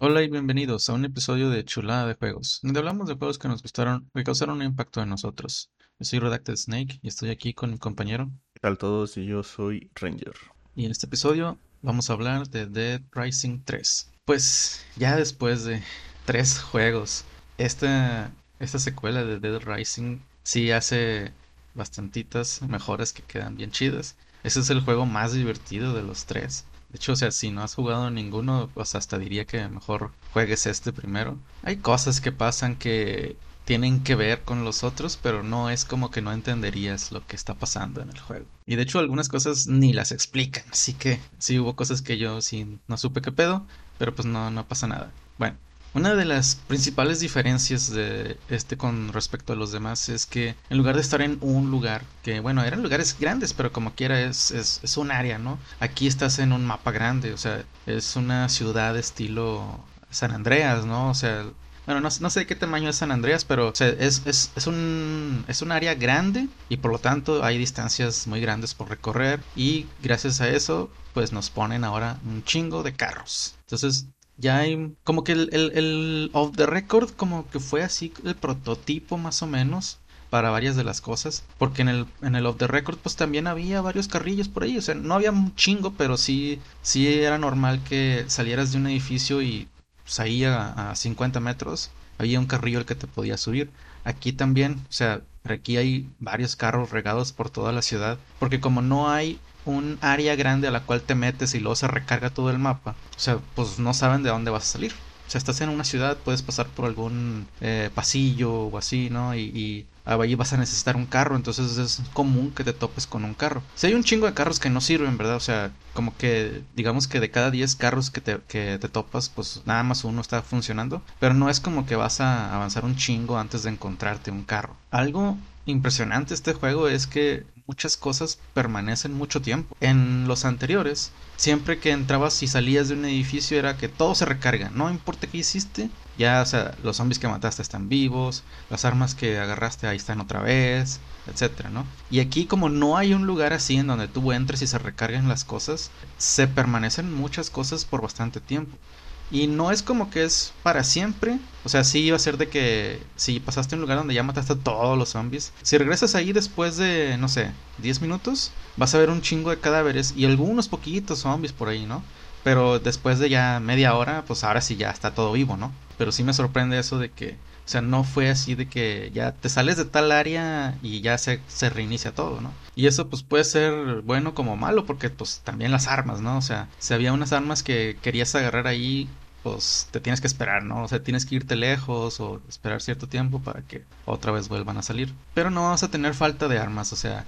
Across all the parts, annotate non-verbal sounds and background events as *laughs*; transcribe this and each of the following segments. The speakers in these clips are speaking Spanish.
Hola y bienvenidos a un episodio de Chulada de Juegos, donde hablamos de juegos que nos gustaron, que causaron un impacto en nosotros. Yo soy Redacted Snake y estoy aquí con mi compañero. ¿Qué tal todos? Y yo soy Ranger. Y en este episodio vamos a hablar de Dead Rising 3. Pues ya después de tres juegos, esta, esta secuela de Dead Rising sí hace bastantitas mejoras que quedan bien chidas. Ese es el juego más divertido de los tres. De hecho, o sea, si no has jugado ninguno, pues hasta diría que mejor juegues este primero. Hay cosas que pasan que tienen que ver con los otros, pero no es como que no entenderías lo que está pasando en el juego. Y de hecho algunas cosas ni las explican, así que sí hubo cosas que yo sí no supe qué pedo, pero pues no, no pasa nada. Bueno, una de las principales diferencias de este con respecto a los demás es que en lugar de estar en un lugar, que bueno, eran lugares grandes, pero como quiera es, es, es un área, ¿no? Aquí estás en un mapa grande, o sea, es una ciudad de estilo San Andreas, ¿no? O sea, bueno, no, no, sé qué tamaño es San Andreas, pero es, es, es, un, es un área grande y por lo tanto hay distancias muy grandes por recorrer y gracias a eso pues nos ponen ahora un chingo de carros. Entonces ya hay como que el, el, off the record como que fue así el prototipo más o menos para varias de las cosas porque en el en el off the record pues también había varios carrillos por ahí o sea no había un chingo pero sí sí era normal que salieras de un edificio y pues, ahí a, a 50 metros había un carrillo al que te podía subir. Aquí también o sea aquí hay varios carros regados por toda la ciudad porque como no hay un área grande a la cual te metes y luego se recarga todo el mapa, o sea, pues no saben de dónde vas a salir. O sea, estás en una ciudad, puedes pasar por algún eh, pasillo o así, ¿no? Y, ahí vas a necesitar un carro, entonces es común que te topes con un carro. Si hay un chingo de carros que no sirven, ¿verdad? O sea, como que digamos que de cada 10 carros que te, que te topas, pues nada más uno está funcionando, pero no es como que vas a avanzar un chingo antes de encontrarte un carro. Algo impresionante este juego es que muchas cosas permanecen mucho tiempo. En los anteriores, siempre que entrabas y salías de un edificio era que todo se recarga, no importa qué hiciste, ya sea, los zombies que mataste están vivos, las armas que agarraste ahí están otra vez, etcétera, ¿no? Y aquí como no hay un lugar así en donde tú entres y se recarguen las cosas, se permanecen muchas cosas por bastante tiempo. Y no es como que es para siempre. O sea, sí iba a ser de que si pasaste a un lugar donde ya mataste a todos los zombies, si regresas ahí después de, no sé, 10 minutos, vas a ver un chingo de cadáveres y algunos poquitos zombies por ahí, ¿no? Pero después de ya media hora, pues ahora sí ya está todo vivo, ¿no? Pero sí me sorprende eso de que, o sea, no fue así de que ya te sales de tal área y ya se, reinicia todo, ¿no? Y eso pues puede ser bueno como malo porque pues también las armas, ¿no? O sea, si había unas armas que querías agarrar ahí, pues te tienes que esperar, ¿no? O sea, tienes que irte lejos o esperar cierto tiempo para que otra vez vuelvan a salir. Pero no vas a tener falta de armas, o sea,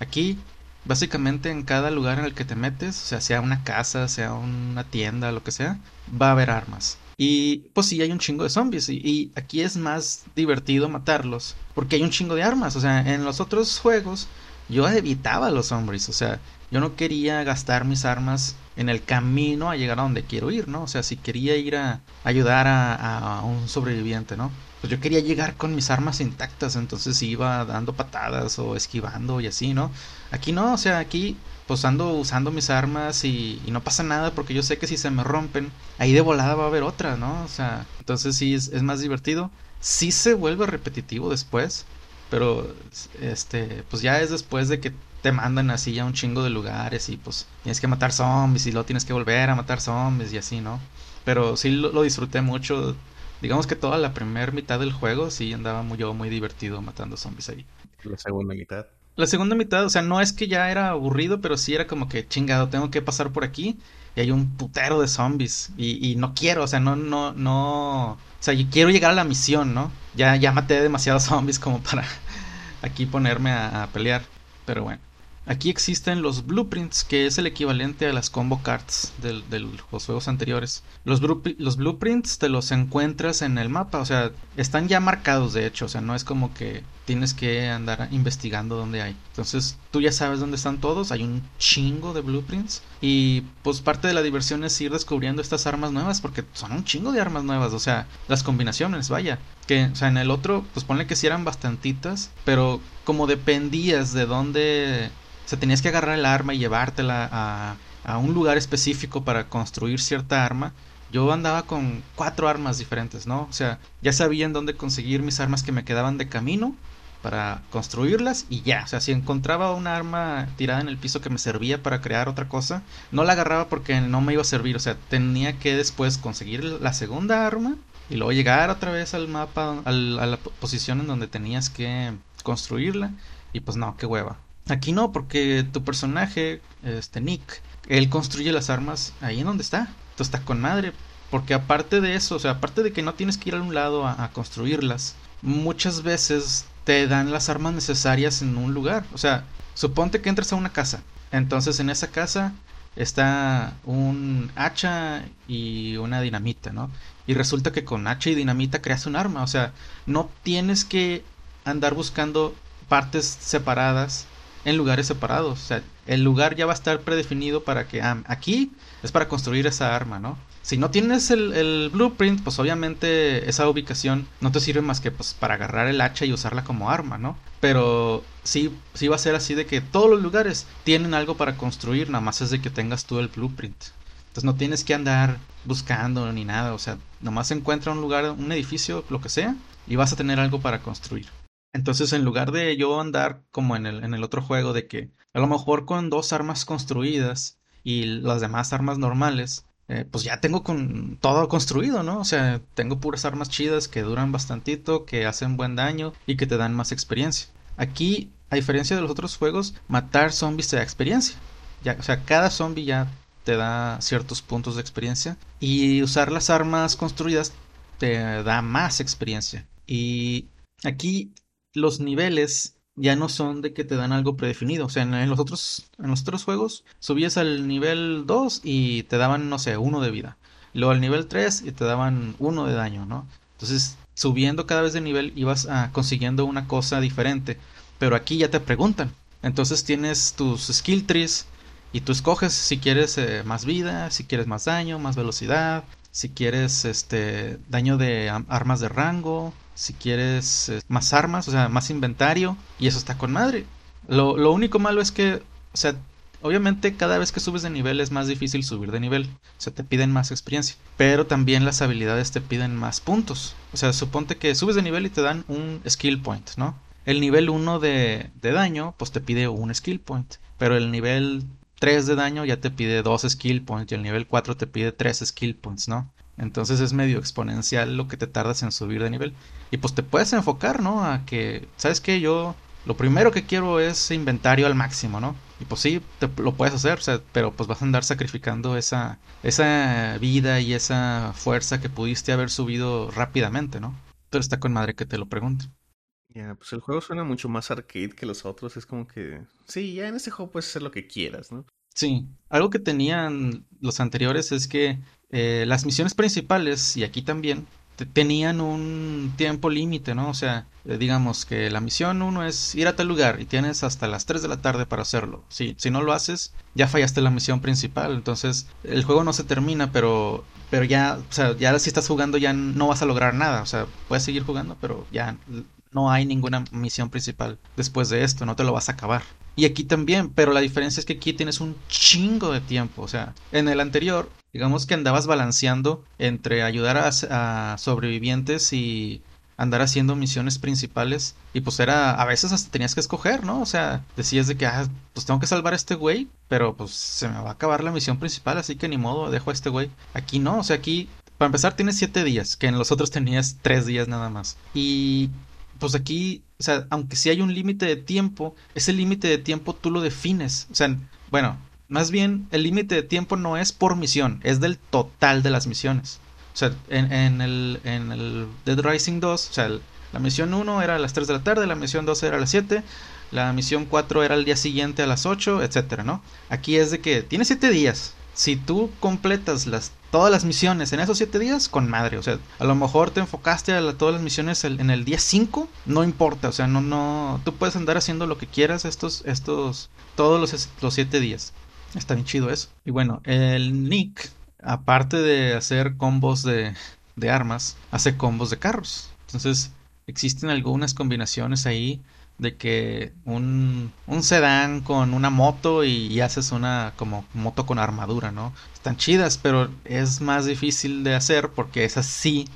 aquí básicamente en cada lugar en el que te metes, o sea, sea una casa, sea una tienda, lo que sea, va a haber armas. Y pues sí, hay un chingo de zombies. Y, aquí es más divertido matarlos. Porque hay un chingo de armas. O sea, en los otros juegos yo evitaba a los zombies. O sea, yo no quería gastar mis armas en el camino a llegar a donde quiero ir, ¿no? O sea, si quería ir a ayudar a, a un sobreviviente, ¿no? Pues yo quería llegar con mis armas intactas. Entonces iba dando patadas o esquivando y así, ¿no? Aquí no, o sea, aquí pues ando usando mis armas y, no pasa nada porque yo sé que si se me rompen, ahí de volada va a haber otra, ¿no? O sea, entonces sí es, es más divertido. Sí se vuelve repetitivo después, pero este, pues ya es después de que te mandan así a un chingo de lugares y pues tienes que matar zombies y luego tienes que volver a matar zombies y así, ¿no? Pero sí lo, lo disfruté mucho. Digamos que toda la primera mitad del juego sí andaba muy, yo muy divertido matando zombies ahí. La segunda mitad. La segunda mitad, o sea, no es que ya era aburrido, pero sí era como que chingado, tengo que pasar por aquí y hay un putero de zombies y, y no quiero, o sea, no, no, no, o sea, quiero llegar a la misión, ¿no? Ya, ya maté demasiados *laughs* zombies como para aquí ponerme a pelear, pero bueno. Aquí existen los blueprints, que es el equivalente a las combo cards de, los juegos anteriores. Los, blueprints te los encuentras en el mapa, o sea, están ya marcados de hecho, o sea, no es como que tienes que andar investigando dónde hay. Entonces, tú ya sabes dónde están todos, hay un chingo de blueprints y pues parte de la diversión es ir descubriendo estas armas nuevas porque son un chingo de armas nuevas, o sea, las combinaciones, vaya. Que, o sea, en el otro, pues ponle que sí eran bastantitas, pero como dependías de dónde o sea, tenías que agarrar el arma y llevártela a, un lugar específico para construir cierta arma, yo andaba con cuatro armas diferentes, ¿no? O sea, ya sabía en dónde conseguir mis armas que me quedaban de camino para construirlas y ya. O sea, si encontraba una arma tirada en el piso que me servía para crear otra cosa, no la agarraba porque no me iba a servir. O sea, tenía que después conseguir la segunda arma y luego llegar otra vez al mapa, a la posición en donde tenías que construirla. Y pues no, qué hueva. Aquí no, porque tu personaje, este Nick, él construye las armas ahí en donde está. Entonces está con madre. Porque aparte de eso, o sea, aparte de que no tienes que ir a un lado a construirlas, muchas veces te dan las armas necesarias en un lugar. O sea, suponte que entras a una casa. Entonces en esa casa está un hacha y una dinamita, ¿no? Y resulta que con hacha y dinamita creas un arma. O sea, no tienes que andar buscando partes separadas en lugares separados. O sea, el lugar ya va a estar predefinido para que ah, aquí es para construir esa arma, ¿no? Si no tienes el, blueprint, pues obviamente esa ubicación no te sirve más que pues, para agarrar el hacha y usarla como arma, ¿no? Pero sí, sí va a ser así de que todos los lugares tienen algo para construir, nada más es de que tengas tú el blueprint. Entonces no tienes que andar buscando ni nada, o sea, nomás encuentra un lugar, un edificio, lo que sea, y vas a tener algo para construir. Entonces, en lugar de yo andar como en el, en el otro juego, de que a lo mejor con dos armas construidas y las demás armas normales, eh, pues ya tengo con todo construido, ¿no? O sea, tengo puras armas chidas que duran bastantito, que hacen buen daño y que te dan más experiencia. Aquí, a diferencia de los otros juegos, matar zombies te da experiencia. Ya, o sea, cada zombie ya te da ciertos puntos de experiencia y usar las armas construidas te da más experiencia. Y aquí los niveles ya no son de que te dan algo predefinido. O sea, en, los otros, en los otros juegos subías al nivel 2 y te daban, no sé, uno de vida. Luego al nivel 3 y te daban uno de daño, ¿no? Entonces, subiendo cada vez de nivel ibas ah, consiguiendo una cosa diferente. Pero aquí ya te preguntan. Entonces tienes tus skill trees y tú escoges si quieres eh, más vida, si quieres más daño, más velocidad, si quieres este daño de armas de rango, si quieres eh, más armas, o sea, más inventario, y eso está con madre. Lo, lo, único malo es que, o sea, obviamente cada vez que subes de nivel es más difícil subir de nivel, o sea, te piden más experiencia, pero también las habilidades te piden más puntos. O sea, suponte que subes de nivel y te dan un skill point, ¿no? El nivel 1 de, de daño, pues te pide un skill point, pero el nivel 3 de daño ya te pide 2 skill points y el nivel 4 te pide 3 skill points, ¿no? Entonces es medio exponencial lo que te tardas en subir de nivel. Y pues te puedes enfocar, ¿no? A que, ¿sabes qué? Yo lo primero que quiero es inventario al máximo, ¿no? Y pues sí, te, lo puedes hacer, pero pues vas a andar sacrificando esa, esa vida y esa fuerza que pudiste haber subido rápidamente, ¿no? Pero está con madre que te lo pregunte. Ya, pues el juego suena mucho más arcade que los otros. Es como que, sí, ya en ese juego puedes hacer lo que quieras, ¿no? Sí, algo que tenían los anteriores es que eh, las misiones principales, y aquí también, tenían un tiempo límite, ¿no? O sea, eh, digamos que la misión uno es ir a tal lugar y tienes hasta las 3 de la tarde para hacerlo. Si, si no lo haces, ya fallaste la misión principal. Entonces, el juego no se termina, pero, pero ya, o sea, ya si estás jugando ya no vas a lograr nada. O sea, puedes seguir jugando, pero ya no hay ninguna misión principal después de esto, no te lo vas a acabar. Y aquí también, pero la diferencia es que aquí tienes un chingo de tiempo. O sea, en el anterior, digamos que andabas balanceando entre ayudar a, sobrevivientes y andar haciendo misiones principales. Y pues era, a veces hasta tenías que escoger, ¿no? O sea, decías de que, ah, pues tengo que salvar a este güey, pero pues se me va a acabar la misión principal, así que ni modo, dejo a este güey. Aquí no, o sea, aquí, para empezar, tienes siete días, que en los otros tenías tres días nada más. Y pues aquí, o sea, aunque sí hay un límite de tiempo, ese límite de tiempo tú lo defines. O sea, bueno, más bien el límite de tiempo no es por misión, es del total de las misiones. O sea, en, el, en el Dead Rising 2, o sea, la misión 1 era a las 3 de la tarde, la misión 2 era a las 7, la misión 4 era al día siguiente a las 8, etcétera, ¿no? Aquí es de que tienes 7 días. Si tú completas las todas las misiones en esos 7 días, con madre. O sea, a lo mejor te enfocaste a todas las misiones en el día 5, no importa. O sea, no, no, tú puedes andar haciendo lo que quieras estos, estos, todos los, los 7 días. Está bien chido eso. Y bueno, el Nick, aparte de hacer combos de, de armas, hace combos de carros. Entonces, existen algunas combinaciones ahí de que un, un sedán con una moto y, haces una como moto con armadura, ¿no? Están chidas, pero es más difícil de hacer porque es así.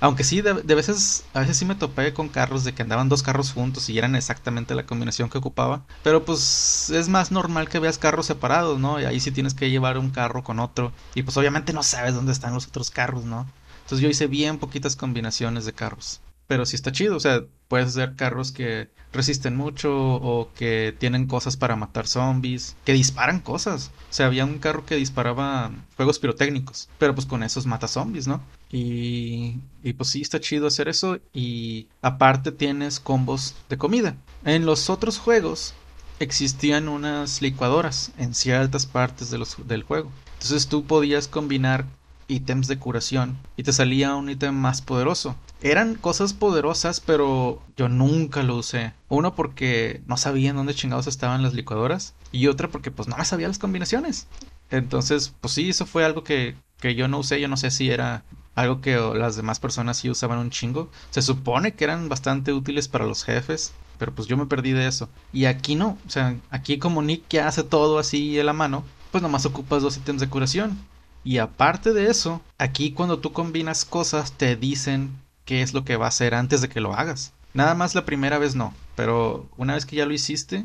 aunque sí, de, veces, a veces sí me topé con carros de que andaban dos carros juntos y eran exactamente la combinación que ocupaba. Pero pues es más normal que veas carros separados, ¿no? Y ahí sí tienes que llevar un carro con otro. Y pues obviamente no sabes dónde están los otros carros, ¿no? Entonces yo hice bien poquitas combinaciones de carros. Pero sí está chido, o sea, puedes hacer carros que resisten mucho o que tienen cosas para matar zombies, que disparan cosas. O sea, había un carro que disparaba juegos pirotécnicos, pero pues con esos mata zombies, ¿no? Y, y pues sí, está chido hacer eso y aparte tienes combos de comida. En los otros juegos existían unas licuadoras en ciertas partes de los, del juego. Entonces tú podías combinar ítems de curación y te salía un ítem más poderoso. Eran cosas poderosas, pero yo nunca lo usé. Uno porque no sabía en dónde chingados estaban las licuadoras y otra porque pues no me sabía las combinaciones. Entonces, pues sí, eso fue algo que, que yo no usé. Yo no sé si era algo que las demás personas sí usaban un chingo. Se supone que eran bastante útiles para los jefes, pero pues yo me perdí de eso. Y aquí no, o sea, aquí como Nick ya hace todo así de la mano, pues nomás ocupas dos ítems de curación. Y aparte de eso, aquí cuando tú combinas cosas te dicen qué es lo que va a hacer antes de que lo hagas. Nada más la primera vez no, pero una vez que ya lo hiciste,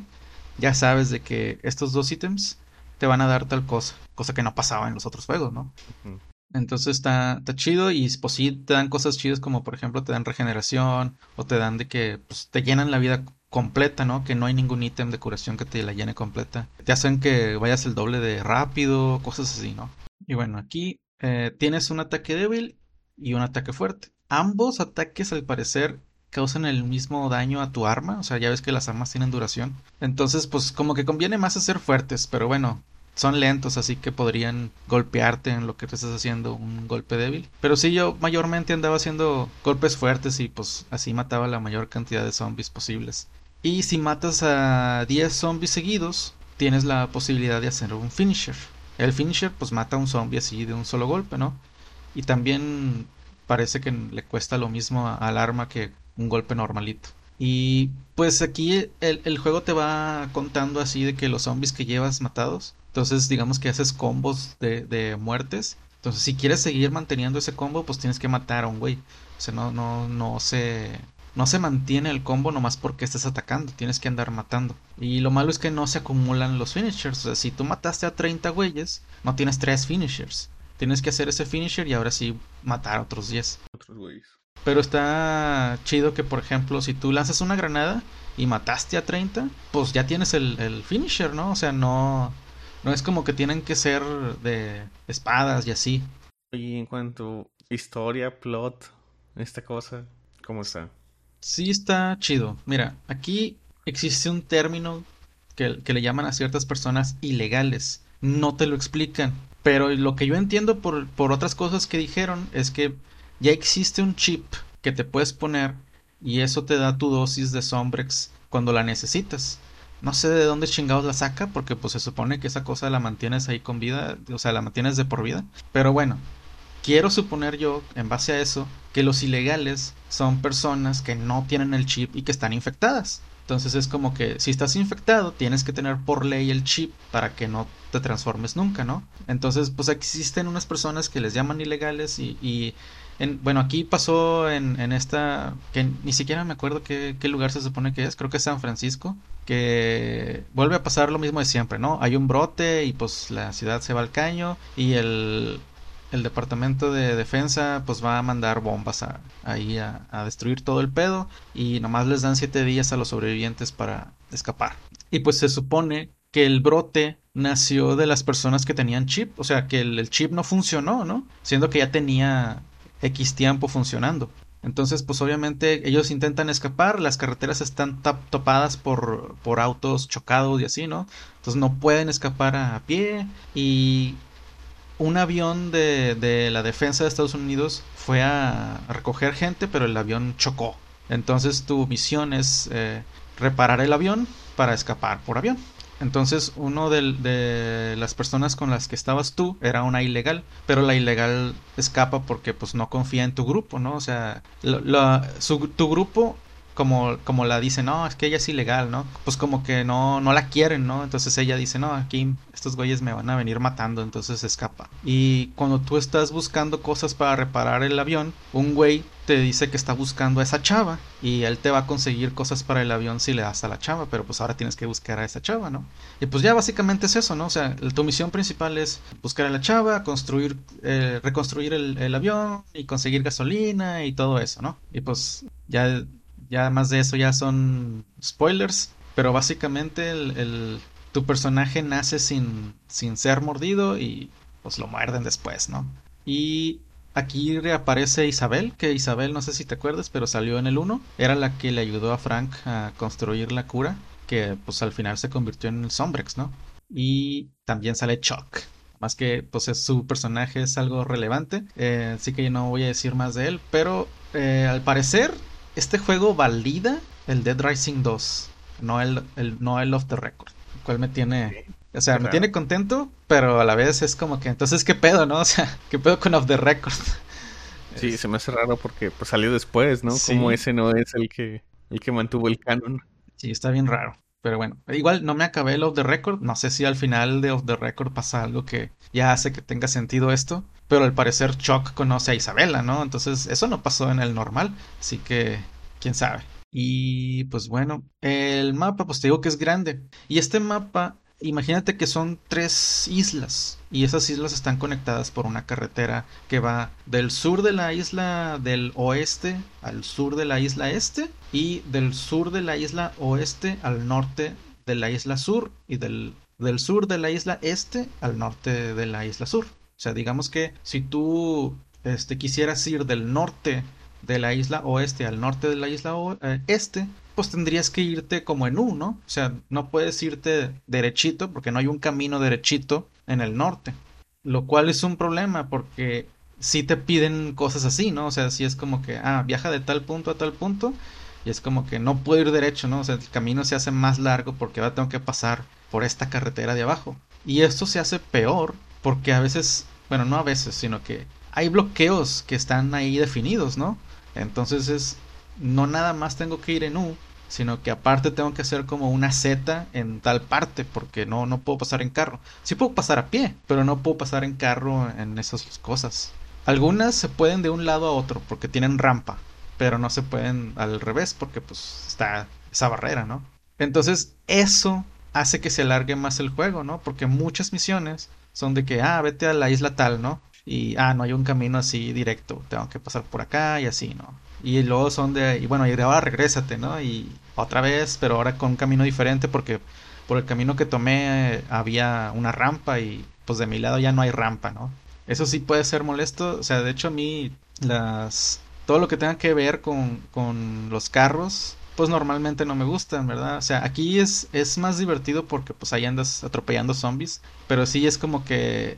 ya sabes de que estos dos ítems te van a dar tal cosa, cosa que no pasaba en los otros juegos, ¿no? Entonces está, está, chido y pues sí te dan cosas chidas como por ejemplo te dan regeneración o te dan de que pues, te llenan la vida completa, ¿no? Que no hay ningún ítem de curación que te la llene completa. Te hacen que vayas el doble de rápido, cosas así, ¿no? Y bueno, aquí eh, tienes un ataque débil y un ataque fuerte. Ambos ataques al parecer causan el mismo daño a tu arma, o sea, ya ves que las armas tienen duración. Entonces, pues como que conviene más hacer fuertes, pero bueno, son lentos, así que podrían golpearte en lo que te estás haciendo un golpe débil. Pero sí, yo mayormente andaba haciendo golpes fuertes y pues así mataba la mayor cantidad de zombies posibles. Y si matas a 10 zombies seguidos, tienes la posibilidad de hacer un finisher. El finisher pues mata a un zombie así de un solo golpe, ¿no? Y también parece que le cuesta lo mismo al arma que un golpe normalito. Y pues aquí el, juego te va contando así de que los zombies que llevas matados. Entonces digamos que haces combos de, de muertes. Entonces si quieres seguir manteniendo ese combo pues tienes que matar a un güey. O sea, no, no, no se no se mantiene el combo nomás porque estés atacando, tienes que andar matando. Y lo malo es que no se acumulan los finishers, o sea, si tú mataste a 30 güeyes, no tienes 3 finishers. Tienes que hacer ese finisher y ahora sí matar a otros 10. Otros güeyes. Pero está chido que, por ejemplo, si tú lanzas una granada y mataste a 30, pues ya tienes el, el finisher, ¿no? O sea, no, no es como que tienen que ser de espadas y así. Y en cuanto a historia, plot, esta cosa, ¿cómo está? Sí está chido. Mira, aquí existe un término que, le llaman a ciertas personas ilegales. No te lo explican. Pero lo que yo entiendo por, por otras cosas que dijeron es que ya existe un chip que te puedes poner y eso te da tu dosis de Sombrex cuando la necesitas. No sé de dónde chingados la saca, porque pues se supone que esa cosa la mantienes ahí con vida, o sea, la mantienes de por vida. Pero bueno, quiero suponer yo, en base a eso, que los ilegales son personas que no tienen el chip y que están infectadas. Entonces es como que si estás infectado tienes que tener por ley el chip para que no te transformes nunca, ¿no? Entonces pues existen unas personas que les llaman ilegales y, en, bueno, aquí pasó en, esta, que ni siquiera me acuerdo qué, qué, lugar se supone que es, creo que es San Francisco, que vuelve a pasar lo mismo de siempre, ¿no? Hay un brote y pues la ciudad se va al caño y el, el departamento de defensa pues va a mandar bombas ahí a, destruir todo el pedo y nomás les dan siete días a los sobrevivientes para escapar. Y pues se supone que el brote nació de las personas que tenían chip, o sea que el, chip no funcionó, ¿no? Siendo que ya tenía X tiempo funcionando. Entonces, pues obviamente ellos intentan escapar, las carreteras están topadas por, por autos chocados y así, ¿no? Entonces no pueden escapar a pie y un avión de, de, la defensa de Estados Unidos fue a, recoger gente, pero el avión chocó. Entonces tu misión es eh, reparar el avión para escapar por avión. Entonces uno de, de, las personas con las que estabas tú era una ilegal, pero la ilegal escapa porque pues no confía en tu grupo, ¿no? O sea, su, tu grupo como, como la dice, no, es que ella es ilegal, ¿no? Pues como que no, no la quieren, ¿no? Entonces ella dice, no, aquí estos güeyes me van a venir matando, entonces escapa. Y cuando tú estás buscando cosas para reparar el avión, un güey te dice que está buscando a esa chava y él te va a conseguir cosas para el avión si le das a la chava, pero pues ahora tienes que buscar a esa chava, ¿no? Y pues ya básicamente es eso, ¿no? O sea, tu misión principal es buscar a la chava, construir, eh, reconstruir el, el avión y conseguir gasolina y todo eso, ¿no? Y pues ya ya más de eso ya son spoilers. Pero básicamente el, tu personaje nace sin, sin ser mordido y pues lo muerden después, ¿no? Y aquí reaparece Isabel, que Isabel no sé si te acuerdas, pero salió en el 1. Era la que le ayudó a Frank a construir la cura, que pues al final se convirtió en el Sombrex, ¿no? Y también sale Chuck. Más que pues su personaje es algo relevante, eh, así que yo no voy a decir más de él, pero eh, al parecer este juego valida el Dead Rising 2, no el, el, no el Off the Record, el cual me tiene... O sea, me tiene contento, pero a la vez es como que, entonces, ¿qué pedo, no? *laughs* O sea, ¿qué pedo con Off the Record? Sí, se me hace raro porque pues, salió después, ¿no? Como ese no es el que, el que mantuvo el canon. Sí, está bien raro. Pero bueno, igual no me acabé el Off the Record. No sé si al final de Off the Record pasa algo que ya hace que tenga sentido esto pero al parecer Chuck conoce a Isabela, ¿no? Entonces eso no pasó en el normal, así que quién sabe. Y pues bueno, el mapa, pues te digo que es grande. Y este mapa, imagínate que son tres islas. Y esas islas están conectadas por una carretera que va del sur de la isla del oeste al sur de la isla este. Y del sur de la isla oeste al norte de la isla sur. Y del, del sur de la isla este al norte de la isla sur. O sea, digamos que si tú este, quisieras ir del norte de la isla oeste al norte de la isla eh, este, pues tendrías que irte como en U, ¿no? O sea, no puedes irte derechito porque no hay un camino derechito en el norte. Lo cual es un problema porque si te piden cosas así, ¿no? O sea, si es como que, ah, viaja de tal punto a tal punto y es como que no puedo ir derecho, ¿no? O sea, el camino se hace más largo porque ahora tengo que pasar por esta carretera de abajo. Y esto se hace peor porque a veces bueno, no a veces, sino que hay bloqueos que están ahí definidos, ¿no? Entonces es, no nada más tengo que ir en U, sino que aparte tengo que hacer como una Z en tal parte, porque no, no puedo pasar en carro. Sí puedo pasar a pie, pero no puedo pasar en carro en esas cosas. Algunas se pueden de un lado a otro porque tienen rampa, pero no se pueden al revés porque pues está esa barrera, ¿no? Entonces eso hace que se alargue más el juego, ¿no? Porque muchas misiones son de que, ah, vete a la isla tal, ¿no? Y, ah, no hay un camino así directo, tengo que pasar por acá y así, ¿no? Y luego son de, y bueno, y ahora regrésate, ¿no? Y otra vez, pero ahora con un camino diferente porque por el camino que tomé había una rampa y pues de mi lado ya no hay rampa, ¿no? Eso sí puede ser molesto, o sea, de hecho a mí las... Todo lo que tenga que ver con, con los carros pues normalmente no me gustan, ¿verdad? O sea, aquí es, es más divertido porque pues ahí andas atropellando zombies, pero sí es como que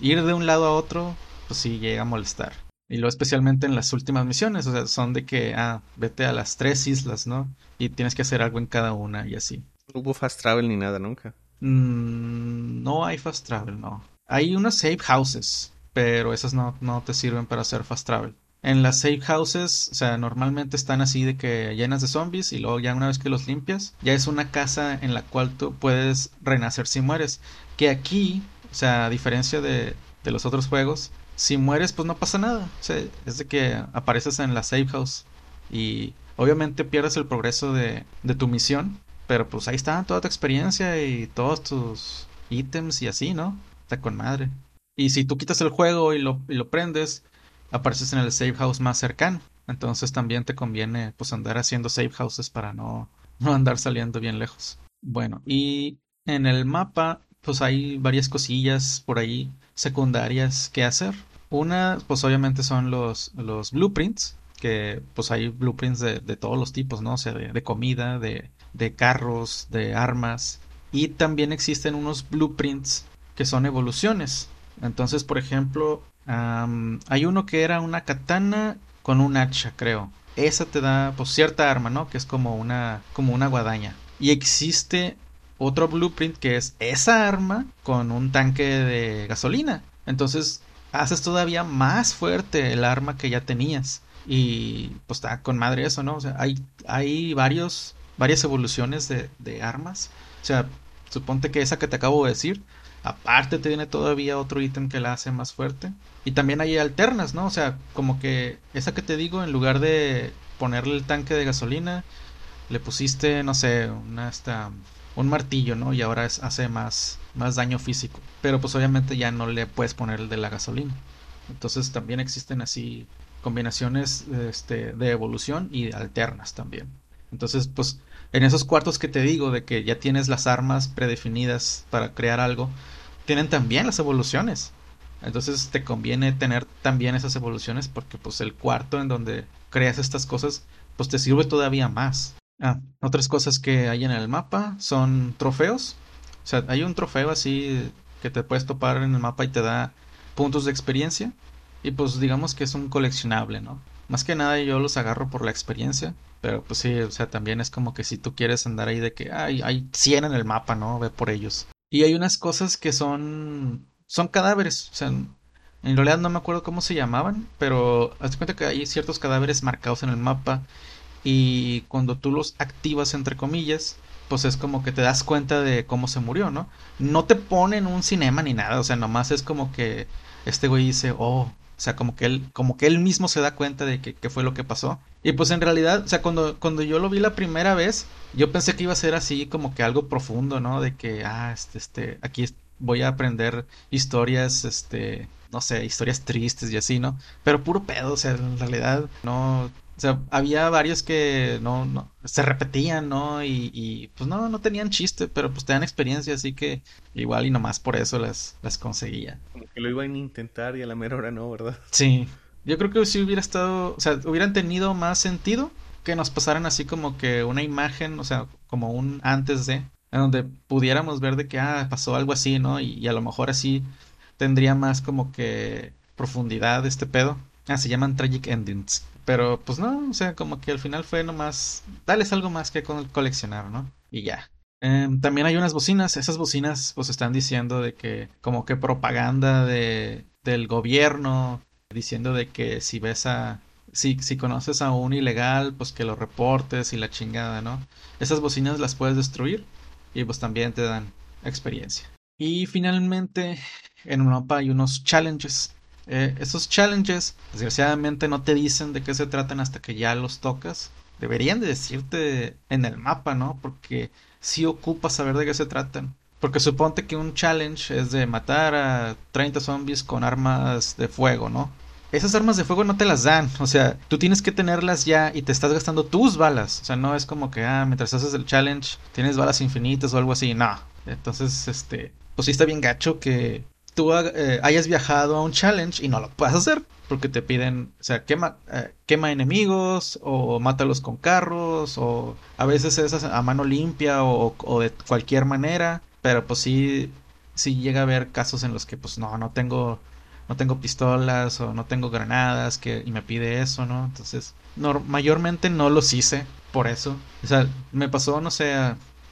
ir de un lado a otro, pues sí llega a molestar. Y luego especialmente en las últimas misiones, o sea, son de que, ah, vete a las tres islas, ¿no? Y tienes que hacer algo en cada una y así. No hubo fast travel ni nada nunca. Mm, no hay fast travel, no. Hay unas safe houses, pero esas no, no te sirven para hacer fast travel. En las safe houses, o sea, normalmente están así de que llenas de zombies y luego ya una vez que los limpias, ya es una casa en la cual tú puedes renacer si mueres. Que aquí, o sea, a diferencia de, de los otros juegos, si mueres pues no pasa nada. Es de que apareces en la safe house y obviamente pierdes el progreso de, de tu misión, pero pues ahí está toda tu experiencia y todos tus ítems y así, ¿no? Está con madre. Y si tú quitas el juego y lo, y lo prendes, apareces en el safe house más cercano. Entonces también te conviene pues andar haciendo safe houses para no, no andar saliendo bien lejos. Bueno, y en el mapa pues hay varias cosillas por ahí secundarias que hacer. Una pues obviamente son los, los blueprints, que pues hay blueprints de, de todos los tipos, ¿no? O sea, de, comida, de, de carros, de armas. Y también existen unos blueprints que son evoluciones. Entonces, por ejemplo, hay uno que era una katana con un hacha, creo. Esa te da pues cierta arma, ¿no? Que es como una como una guadaña. Y existe otro blueprint que es esa arma con un tanque de gasolina. Entonces haces todavía más fuerte el arma que ya tenías. Y pues está con madre eso, ¿no? O sea, hay, hay varios, varias evoluciones de, de armas. O sea, suponte que esa que te acabo de decir, aparte te viene todavía otro ítem que la hace más fuerte. Y también hay alternas, ¿no? O sea, como que esa que te digo, en lugar de ponerle el tanque de gasolina, le pusiste, no sé, una hasta un martillo, ¿no? Y ahora hace más, más daño físico. Pero pues obviamente ya no le puedes poner el de la gasolina. Entonces también existen así combinaciones este, de evolución y alternas también. Entonces, pues en esos cuartos que te digo de que ya tienes las armas predefinidas para crear algo, tienen también las evoluciones. Entonces te conviene tener también esas evoluciones porque pues el cuarto en donde creas estas cosas pues te sirve todavía más. Ah, otras cosas que hay en el mapa son trofeos. O sea, hay un trofeo así que te puedes topar en el mapa y te da puntos de experiencia. Y pues digamos que es un coleccionable, ¿no? Más que nada yo los agarro por la experiencia. Pero pues sí, o sea, también es como que si tú quieres andar ahí de que hay, hay 100 en el mapa, ¿no? Ve por ellos. Y hay unas cosas que son son cadáveres. O sea, en realidad no me acuerdo cómo se llamaban, pero hazte cuenta que hay ciertos cadáveres marcados en el mapa y cuando tú los activas entre comillas, pues es como que te das cuenta de cómo se murió, ¿no? No te ponen un cinema ni nada, o sea, nomás es como que este güey dice, oh, o sea, como que él, como que él mismo se da cuenta de que, fue lo que pasó. Y pues en realidad, o sea, cuando, cuando yo lo vi la primera vez, yo pensé que iba a ser así como que algo profundo, ¿no? De que, ah, este, este, aquí voy a aprender historias, este, no sé, historias tristes y así, ¿no? Pero puro pedo, o sea, en realidad no o sea, había varios que no, no se repetían, ¿no? Y, y, pues no, no tenían chiste, pero pues te dan experiencia, así que igual y nomás por eso las, las conseguía. Como que lo iban a intentar y a la mera hora no, ¿verdad? Sí. Yo creo que si hubiera estado, o sea, hubieran tenido más sentido que nos pasaran así como que una imagen, o sea, como un antes de, en donde pudiéramos ver de que, ah, pasó algo así, ¿no? Y, y a lo mejor así tendría más como que profundidad este pedo. Ah, se llaman tragic endings. Pero pues no, o sea, como que al final fue nomás, dales algo más que coleccionar, ¿no? Y ya. Em, también hay unas bocinas, esas bocinas pues están diciendo de que como que propaganda de, del gobierno, diciendo de que si ves a, si, si conoces a un ilegal, pues que lo reportes y la chingada, ¿no? Esas bocinas las puedes destruir y pues también te dan experiencia. Y finalmente en mapa hay unos challenges eh, esos challenges, desgraciadamente, no te dicen de qué se tratan hasta que ya los tocas. Deberían de decirte en el mapa, ¿no? Porque si ocupas saber de qué se tratan. Porque suponte que un challenge es de matar a 30 zombies con armas de fuego, ¿no? Esas armas de fuego no te las dan, o sea, tú tienes que tenerlas ya y te estás gastando tus balas, o sea, no es como que, ah, mientras haces el challenge tienes balas infinitas o algo así, no. Entonces, este, pues sí está bien gacho que tú eh, hayas viajado a un challenge y no lo puedas hacer porque te piden, o sea, quema, eh, quema enemigos o mátalos con carros o a veces es a mano limpia o, de cualquier manera, pero pues sí, sí llega a haber casos en los que pues no, no tengo, no tengo pistolas o no tengo granadas que, y me pide eso, ¿no? Entonces, no, mayormente no los hice por eso. O sea, me pasó, no sé,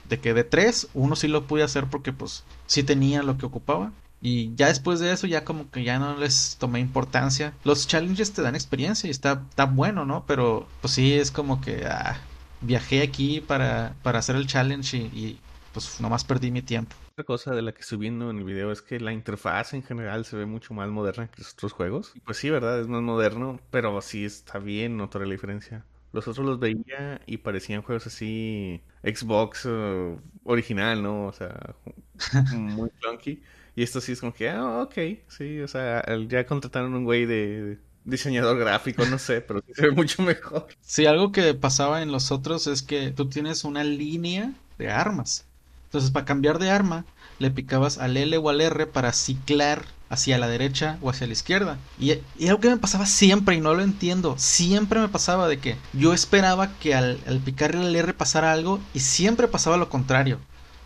de que de tres, uno sí lo pude hacer porque pues sí tenía lo que ocupaba y ya después de eso, ya como que ya no les tomé importancia. Los challenges te dan experiencia y está, está bueno, ¿no? Pero pues sí, es como que ah, viajé aquí para, para hacer el challenge y, y, pues nomás perdí mi tiempo. Otra cosa de la que estoy viendo en el video es que la interfaz en general se ve mucho más moderna que los otros juegos. Pues sí, ¿verdad? Es más moderno, pero sí está bien, notar la diferencia. Los otros los veía y parecían juegos así Xbox uh, original, ¿no? O sea, *laughs* muy clunky. Y esto sí es como que, ah, ok, sí, o sea, ya contrataron un güey de diseñador gráfico, no sé, pero se ve mucho mejor. *laughs* Sí, algo que pasaba en los otros es que tú tienes una línea de armas. Entonces, para cambiar de arma, le picabas al L o al R para ciclar hacia la derecha o hacia la izquierda. Y, y, algo que me pasaba siempre, y no lo entiendo, siempre me pasaba de que yo esperaba que al, al picarle al R pasara algo y siempre pasaba lo contrario.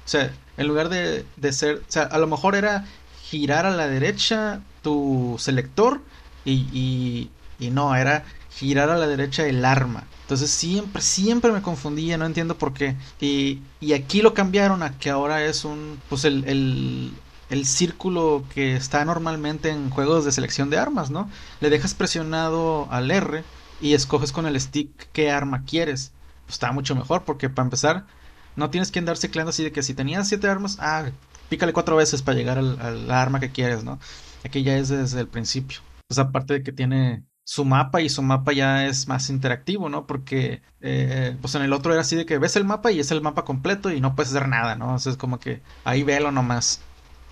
O sea, en lugar de, de ser, o sea, a lo mejor era girar a la derecha tu selector y, y, y no, era girar a la derecha el arma. Entonces siempre, siempre me confundía, no entiendo por qué. Y, y aquí lo cambiaron a que ahora es un, pues el, el, el, círculo que está normalmente en juegos de selección de armas, ¿no? Le dejas presionado al R y escoges con el stick qué arma quieres. Pues está mucho mejor porque para empezar no tienes que andar ciclando así de que si tenías siete armas, ah, pícale cuatro veces para llegar al, arma que quieres, ¿no? Aquí ya es desde el principio. Pues aparte de que tiene su mapa y su mapa ya es más interactivo, ¿no? Porque eh, pues en el otro era así de que ves el mapa y es el mapa completo y no puedes hacer nada, ¿no? O sea, es como que ahí velo nomás.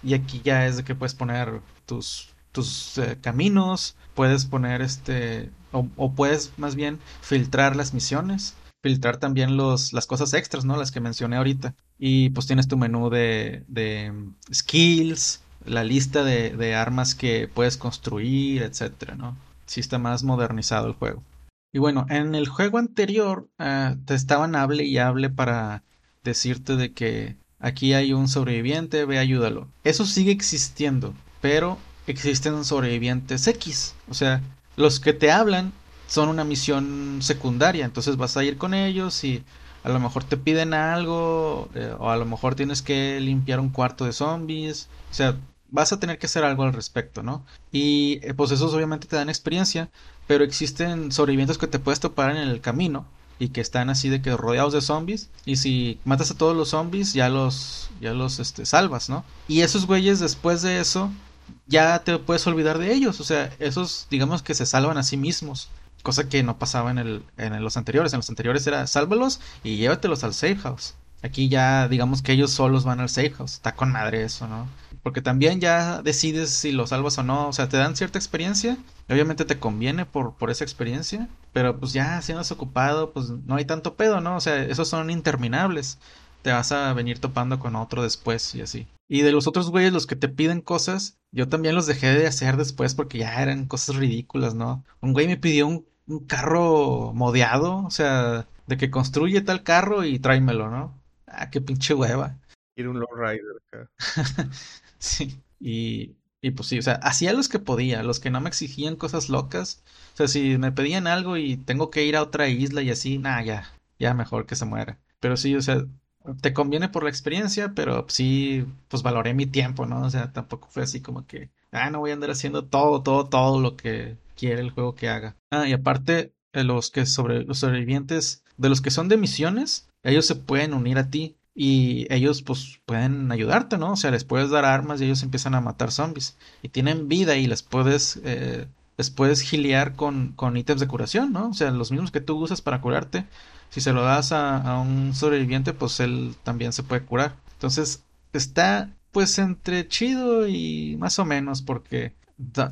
Y aquí ya es de que puedes poner tus, tus eh, caminos, puedes poner este, o, puedes más bien filtrar las misiones, filtrar también los, las cosas extras, ¿no? Las que mencioné ahorita. Y pues tienes tu menú de, de skills, la lista de, de armas que puedes construir, etcétera, ¿no? Sí está más modernizado el juego. Y bueno, en el juego anterior eh, te estaban hable y hable para decirte de que aquí hay un sobreviviente, ve ayúdalo. Eso sigue existiendo, pero existen sobrevivientes X. O sea, los que te hablan son una misión secundaria, entonces vas a ir con ellos y a lo mejor te piden algo eh, o a lo mejor tienes que limpiar un cuarto de zombies, o sea, vas a tener que hacer algo al respecto, ¿no? Y eh, pues esos obviamente te dan experiencia, pero existen sobrevivientes que te puedes topar en el camino y que están así de que rodeados de zombies y si matas a todos los zombies ya los ya los este salvas, ¿no? Y esos güeyes después de eso ya te puedes olvidar de ellos, o sea, esos digamos que se salvan a sí mismos, cosa que no pasaba en el en los anteriores, en los anteriores era sálvalos y llévatelos al safe house. Aquí ya digamos que ellos solos van al safe house, está con madre eso, ¿no? Porque también ya decides si los salvas o no, o sea, te dan cierta experiencia, obviamente te conviene por, por esa experiencia, pero pues ya si has ocupado, pues no hay tanto pedo, ¿no? O sea, esos son interminables, te vas a venir topando con otro después y así. Y de los otros güeyes, los que te piden cosas, yo también los dejé de hacer después porque ya eran cosas ridículas, ¿no? Un güey me pidió un, un carro modeado, o sea, de que construye tal carro y tráemelo, ¿no? Ah, qué pinche hueva. Ir un lowrider acá. *laughs* Sí, y, y pues sí, o sea, hacía los que podía, los que no me exigían cosas locas. O sea, si me pedían algo y tengo que ir a otra isla y así, nada, ya, ya mejor que se muera. Pero sí, o sea, te conviene por la experiencia, pero sí, pues valoré mi tiempo, ¿no? O sea, tampoco fue así como que, ah, no voy a andar haciendo todo, todo, todo lo que quiere el juego que haga. Ah, y aparte, eh, los que sobre los sobrevivientes, de los que son de misiones, ellos se pueden unir a ti y ellos pues pueden ayudarte, ¿no? O sea, les puedes dar armas y ellos empiezan a matar zombies y tienen vida y les puedes eh, les puedes gilear con, con ítems de curación, ¿no? O sea, los mismos que tú usas para curarte, si se lo das a, un sobreviviente, pues él también se puede curar. Entonces, está pues entre chido y más o menos porque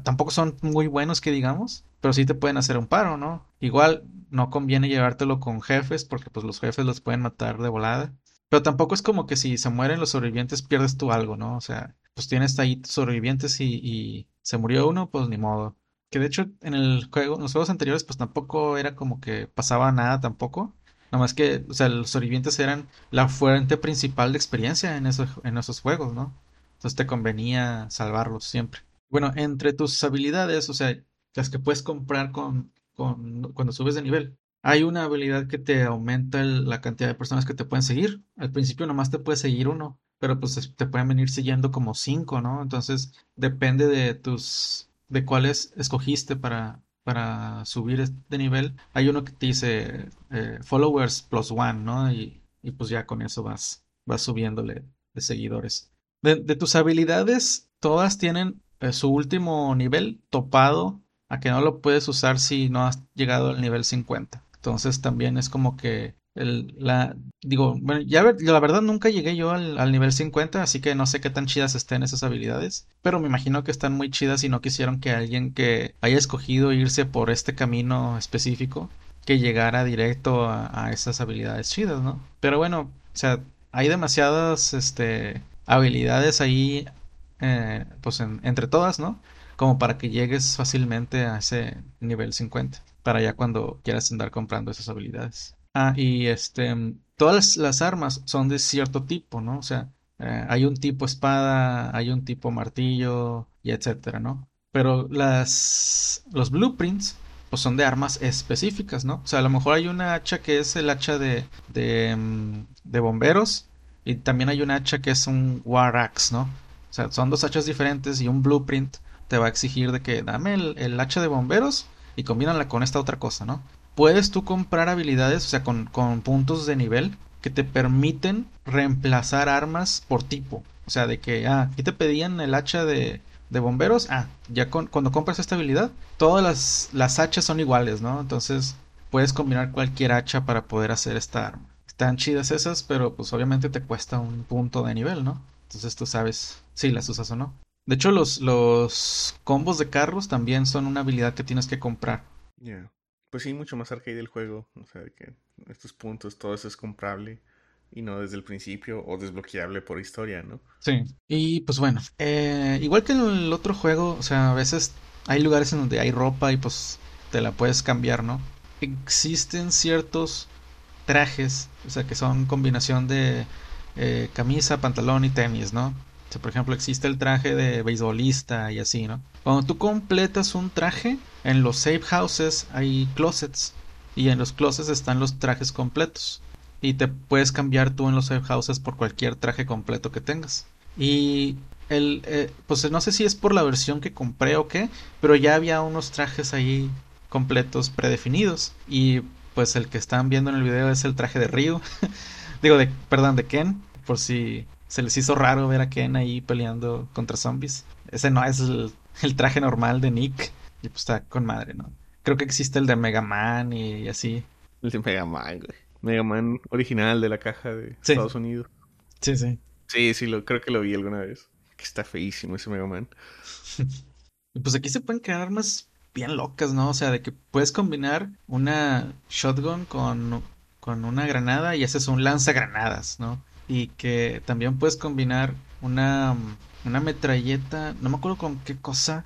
tampoco son muy buenos que digamos, pero sí te pueden hacer un paro, ¿no? Igual no conviene llevártelo con jefes porque pues los jefes los pueden matar de volada. Pero tampoco es como que si se mueren los sobrevivientes pierdes tú algo, ¿no? O sea, pues tienes ahí sobrevivientes y, se murió uno, pues ni modo. Que de hecho en el juego, en los juegos anteriores, pues tampoco era como que pasaba nada tampoco. Nada más que, o sea, los sobrevivientes eran la fuente principal de experiencia en esos, en esos juegos, ¿no? Entonces te convenía salvarlos siempre. Bueno, entre tus habilidades, o sea, las que puedes comprar con, con cuando subes de nivel, hay una habilidad que te aumenta la cantidad de personas que te pueden seguir. Al principio nomás te puede seguir uno, pero pues te pueden venir siguiendo como cinco, ¿no? Entonces depende de tus, de cuáles escogiste para, para subir de nivel. Hay uno que te dice eh, followers plus one, ¿no? Y, y, pues ya con eso vas, vas subiéndole de seguidores. De, tus habilidades, todas tienen eh, su último nivel topado a que no lo puedes usar si no has llegado al nivel 50. Entonces también es como que la, digo, bueno, ya la verdad nunca llegué yo al, nivel 50, así que no sé qué tan chidas estén esas habilidades, pero me imagino que están muy chidas y no quisieron que alguien que haya escogido irse por este camino específico, que llegara directo a, esas habilidades chidas, ¿no? Pero bueno, o sea, hay demasiadas, este, habilidades ahí, eh, pues entre todas, ¿no? Como para que llegues fácilmente a ese nivel 50 para ya cuando quieras andar comprando esas habilidades. Ah, y este, todas las armas son de cierto tipo, ¿no? O sea, eh, hay un tipo espada, hay un tipo martillo y etcétera, ¿no? Pero las, los blueprints, pues son de armas específicas, ¿no? O sea, a lo mejor hay una hacha que es el hacha de, de, mm, de bomberos y también hay una hacha que es un war axe, ¿no? O sea, son dos hachas diferentes y un blueprint te va a exigir de que dame el, el hacha de bomberos y combínala con esta otra cosa, ¿no? Puedes tú comprar habilidades, o sea, con, con puntos de nivel que te permiten reemplazar armas por tipo. O sea, de que, ah, aquí te pedían el hacha de, de bomberos. Ah, ya con, cuando compras esta habilidad, todas las, las hachas son iguales, ¿no? Entonces puedes combinar cualquier hacha para poder hacer esta arma. Están chidas esas, pero pues obviamente te cuesta un punto de nivel, ¿no? Entonces tú sabes si las usas o no. De hecho, los, los combos de carros también son una habilidad que tienes que comprar. Ya. Pues sí, mucho más arcade el juego. O sea, que estos puntos, todo eso es comprable y no desde el principio o desbloqueable por historia, ¿no? Sí. Y pues bueno, eh, igual que en el otro juego, o sea, a veces hay lugares en donde hay ropa y pues te la puedes cambiar, ¿no? Existen ciertos trajes, o sea, que son combinación de eh, camisa, pantalón y tenis, ¿no? O sea, por ejemplo, existe el traje de beisbolista y así, ¿no? Cuando tú completas un traje, en los safe houses hay closets y en los closets están los trajes completos y te puedes cambiar tú en los safe houses por cualquier traje completo que tengas. Y el, eh, pues no sé si es por la versión que compré o qué, pero ya había unos trajes ahí completos predefinidos y pues el que están viendo en el video es el traje de Ryu, *laughs* digo de, perdón, de Ken, por si se les hizo raro ver a Ken ahí peleando contra zombies. Ese no es el, el traje normal de Nick y pues está con madre, ¿no? Creo que existe el de Mega Man y así. El de Mega Man, güey. Mega Man original de la caja de Estados Unidos. Sí, sí. Sí, sí, lo, creo que lo vi alguna vez. Que está feísimo ese Mega Man. *laughs* pues aquí se pueden crear armas bien locas, ¿no? O sea, de que puedes combinar una shotgun con, con una granada y haces un lanzagranadas, ¿no? Y que también puedes combinar una, una metralleta, no me acuerdo con qué cosa,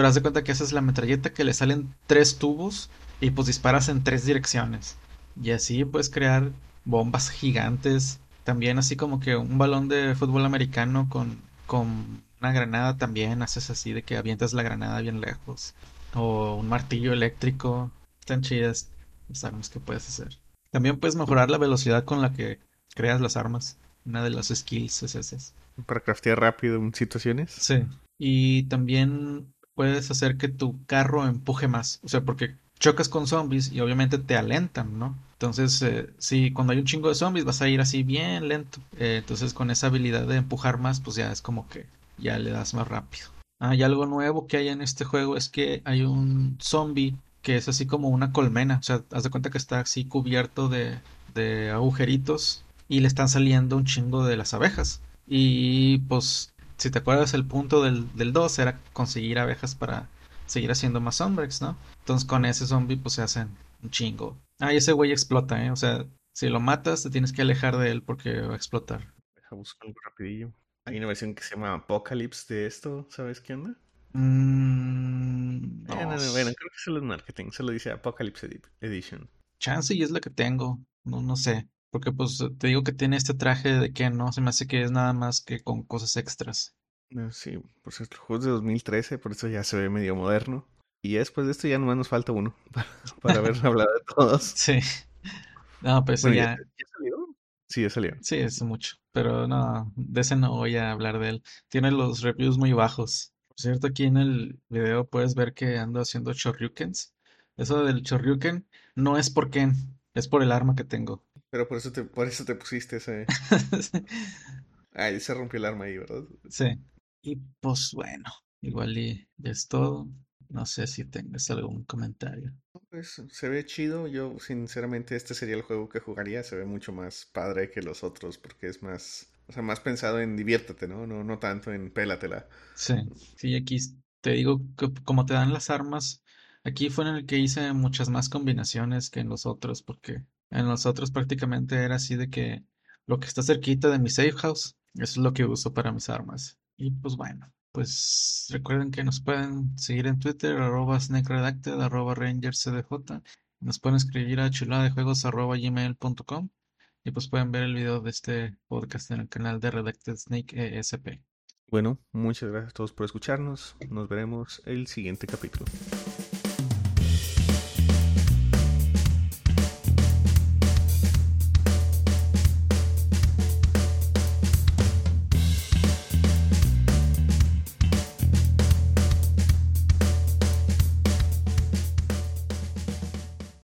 pero haz de cuenta que esa es la metralleta que le salen tres tubos y pues disparas en tres direcciones. Y así puedes crear bombas gigantes. También así como que un balón de fútbol americano con, con una granada también haces así de que avientas la granada bien lejos. O un martillo eléctrico. Están chidas las armas que puedes hacer. También puedes mejorar la velocidad con la que creas las armas. Una de las skills es esa. Para craftear rápido en situaciones. Sí. Y también puedes hacer que tu carro empuje más. O sea, porque chocas con zombies y obviamente te alentan, ¿no? Entonces, eh, si cuando hay un chingo de zombies vas a ir así bien lento. Eh, entonces, con esa habilidad de empujar más, pues ya es como que ya le das más rápido. Ah, y algo nuevo que hay en este juego es que hay un zombie que es así como una colmena. O sea, haz de cuenta que está así cubierto de, de agujeritos y le están saliendo un chingo de las abejas. Y pues, si te acuerdas, el punto del, del 2 era conseguir abejas para seguir haciendo más Sunbreaks, ¿no? Entonces con ese zombie pues se hacen un chingo. Ah, y ese güey explota, ¿eh? O sea, si lo matas te tienes que alejar de él porque va a explotar. Deja buscar algo rapidillo. Hay una versión que se llama Apocalypse de esto, ¿sabes qué onda? Mm, no, bueno, creo que es el marketing, se lo dice Apocalypse Edition. Chance y es la que tengo, no, no sé. Porque pues te digo que tiene este traje de que no, se me hace que es nada más que con cosas extras. Sí, cierto, el juego es de 2013, por eso ya se ve medio moderno. Y después de esto ya nomás nos falta uno *laughs* para, haber *laughs* hablado de todos. Sí. No, pues ya... ya... salió? Sí, ya salió. Sí, es mucho. Pero no, de ese no voy a hablar de él. Tiene los reviews muy bajos. Por cierto, aquí en el video puedes ver que ando haciendo chorryukens. Eso del chorryuken no es por Ken, es por el arma que tengo. Pero por eso te, por eso te pusiste ese... *laughs* Ay, se rompió el arma ahí, ¿verdad? Sí. Y pues bueno, igual y es todo. No sé si tengas algún comentario. Pues se ve chido. Yo, sinceramente, este sería el juego que jugaría. Se ve mucho más padre que los otros porque es más, o sea, más pensado en diviértete, ¿no? No, no tanto en pélatela. Sí, sí, aquí te digo que como te dan las armas, aquí fue en el que hice muchas más combinaciones que en los otros porque en los otros prácticamente era así de que lo que está cerquita de mi safe house, eso es lo que uso para mis armas. Y pues bueno, pues recuerden que nos pueden seguir en Twitter, arroba snakeredacted, arroba rangercdj. Nos pueden escribir a chuladejuegos arroba gmail.com y pues pueden ver el video de este podcast en el canal de Redacted Snake ESP. Bueno, muchas gracias a todos por escucharnos. Nos veremos el siguiente capítulo.